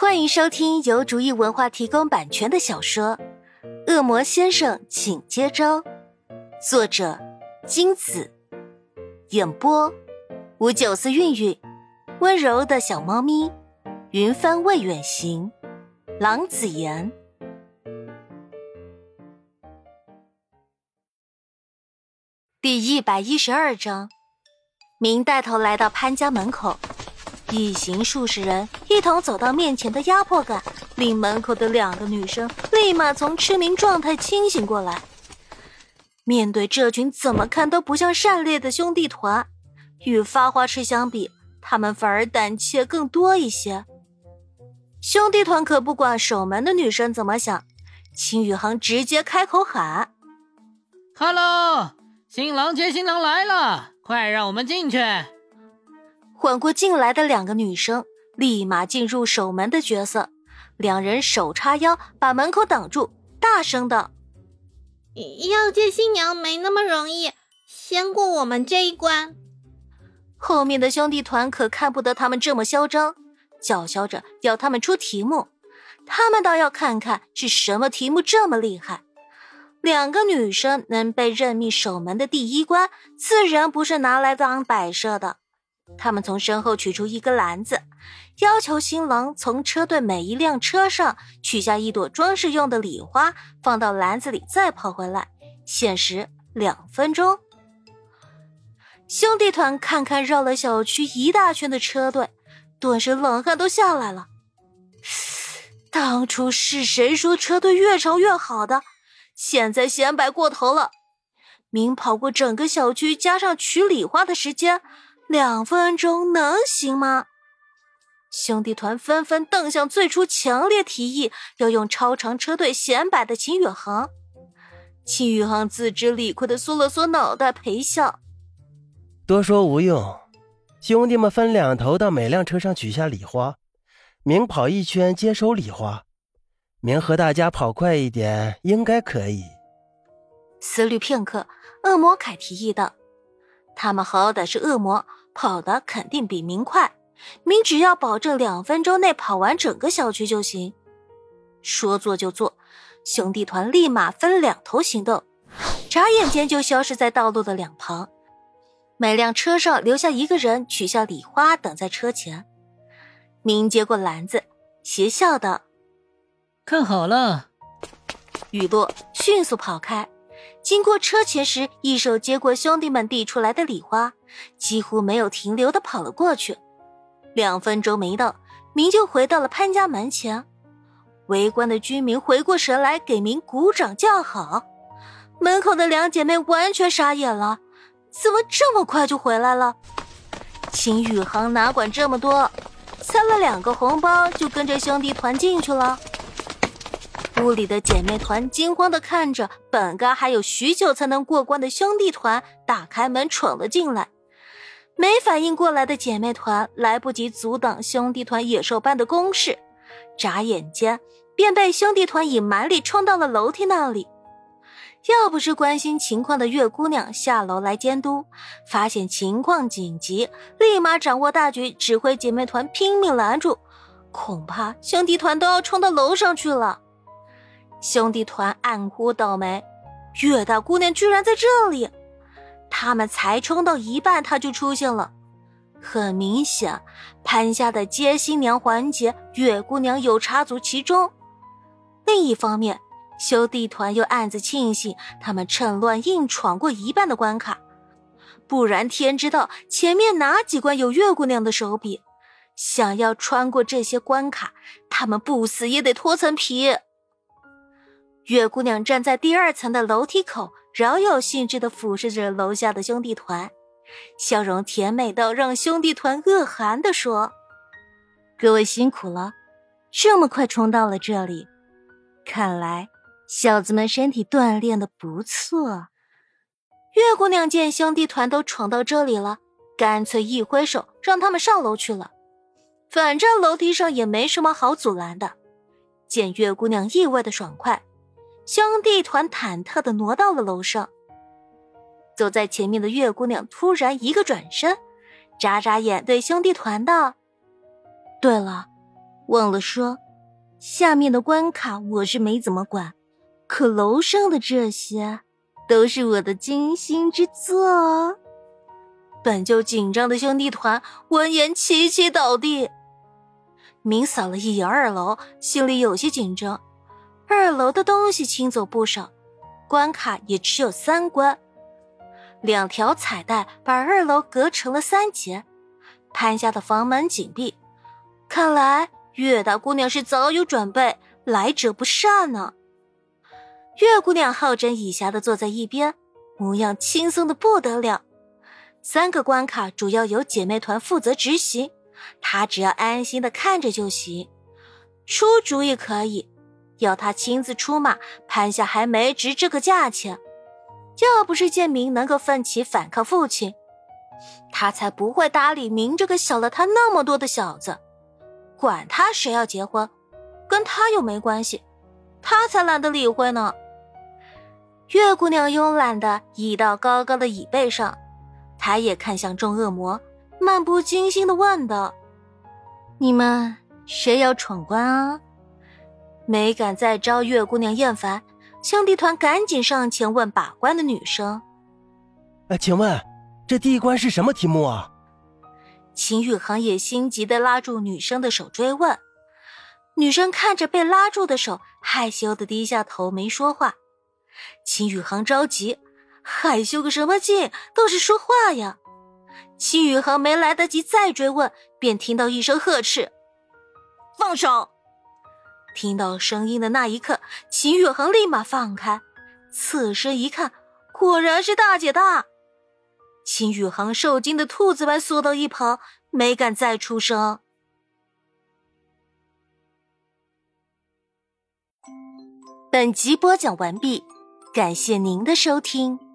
欢迎收听由竹意文化提供版权的小说《恶魔先生，请接招》，作者金子，演播五九四韵韵，温柔的小猫咪，云帆未远行，郎子言。第一百一十二章，明带头来到潘家门口。一行数十人一同走到面前的压迫感，令门口的两个女生立马从痴迷状态清醒过来。面对这群怎么看都不像善烈的兄弟团，与发花痴相比，他们反而胆怯更多一些。兄弟团可不管守门的女生怎么想，秦宇航直接开口喊：“Hello，新郎接新郎来了，快让我们进去。”缓过劲来的两个女生立马进入守门的角色，两人手叉腰把门口挡住，大声道：“要见新娘没那么容易，先过我们这一关。”后面的兄弟团可看不得他们这么嚣张，叫嚣着要他们出题目，他们倒要看看是什么题目这么厉害。两个女生能被任命守门的第一关，自然不是拿来当摆设的。他们从身后取出一个篮子，要求新郎从车队每一辆车上取下一朵装饰用的礼花，放到篮子里，再跑回来。限时两分钟。兄弟团看看绕了小区一大圈的车队，顿时冷汗都下来了。当初是谁说车队越长越好的？现在显摆过头了。明跑过整个小区，加上取礼花的时间。两分钟能行吗？兄弟团纷纷瞪向最初强烈提议要用超长车队显摆的秦宇航。秦宇航自知理亏的缩了缩脑袋，陪笑：“多说无用，兄弟们分两头到每辆车上取下礼花，明跑一圈接收礼花，明和大家跑快一点，应该可以。”思虑片刻，恶魔凯提议道：“他们好歹是恶魔。”跑的肯定比明快，明只要保证两分钟内跑完整个小区就行。说做就做，兄弟团立马分两头行动，眨眼间就消失在道路的两旁。每辆车上留下一个人，取下礼花，等在车前。明接过篮子，邪笑道：“看好了。”雨落，迅速跑开。经过车前时，一手接过兄弟们递出来的礼花，几乎没有停留的跑了过去。两分钟没到，明就回到了潘家门前。围观的居民回过神来，给明鼓掌叫好。门口的两姐妹完全傻眼了，怎么这么快就回来了？秦宇航哪管这么多，塞了两个红包就跟着兄弟团进去了。屋里的姐妹团惊慌的看着，本该还有许久才能过关的兄弟团打开门闯了进来。没反应过来的姐妹团来不及阻挡兄弟团野兽般的攻势，眨眼间便被兄弟团以蛮力冲到了楼梯那里。要不是关心情况的月姑娘下楼来监督，发现情况紧急，立马掌握大局，指挥姐妹团拼命拦住，恐怕兄弟团都要冲到楼上去了。兄弟团暗呼倒霉，月大姑娘居然在这里！他们才冲到一半，他就出现了。很明显，潘家的接新娘环节，月姑娘有插足其中。另一方面，兄弟团又暗自庆幸，他们趁乱硬闯过一半的关卡，不然天知道前面哪几关有月姑娘的手笔。想要穿过这些关卡，他们不死也得脱层皮。月姑娘站在第二层的楼梯口，饶有兴致地俯视着楼下的兄弟团，笑容甜美到让兄弟团恶寒地说：“各位辛苦了，这么快冲到了这里，看来小子们身体锻炼的不错。”月姑娘见兄弟团都闯到这里了，干脆一挥手让他们上楼去了，反正楼梯上也没什么好阻拦的。见月姑娘意外的爽快。兄弟团忐忑的挪到了楼上，走在前面的月姑娘突然一个转身，眨眨眼对兄弟团道：“对了，忘了说，下面的关卡我是没怎么管，可楼上的这些都是我的精心之作。本就紧张的兄弟团闻言齐齐倒地。明扫了一眼二楼，心里有些紧张。二楼的东西清走不少，关卡也只有三关。两条彩带把二楼隔成了三节，潘家的房门紧闭，看来月大姑娘是早有准备，来者不善呢。月姑娘好整以暇的坐在一边，模样轻松的不得了。三个关卡主要由姐妹团负责执行，她只要安心的看着就行，出主意可以。要他亲自出马，潘夏还没值这个价钱。要不是建明能够奋起反抗父亲，他才不会搭理明这个小了他那么多的小子。管他谁要结婚，跟他又没关系，他才懒得理会呢。月姑娘慵懒的倚到高高的椅背上，她也看向众恶魔，漫不经心的问道：“你们谁要闯关啊？”没敢再招月姑娘厌烦，兄弟团赶紧上前问把关的女生：“哎，请问这第一关是什么题目啊？”秦宇航也心急的拉住女生的手追问，女生看着被拉住的手，害羞的低下头没说话。秦宇航着急，害羞个什么劲，倒是说话呀！秦宇航没来得及再追问，便听到一声呵斥：“放手！”听到声音的那一刻，秦宇恒立马放开，侧身一看，果然是大姐大。秦宇恒受惊的兔子般缩到一旁，没敢再出声。本集播讲完毕，感谢您的收听。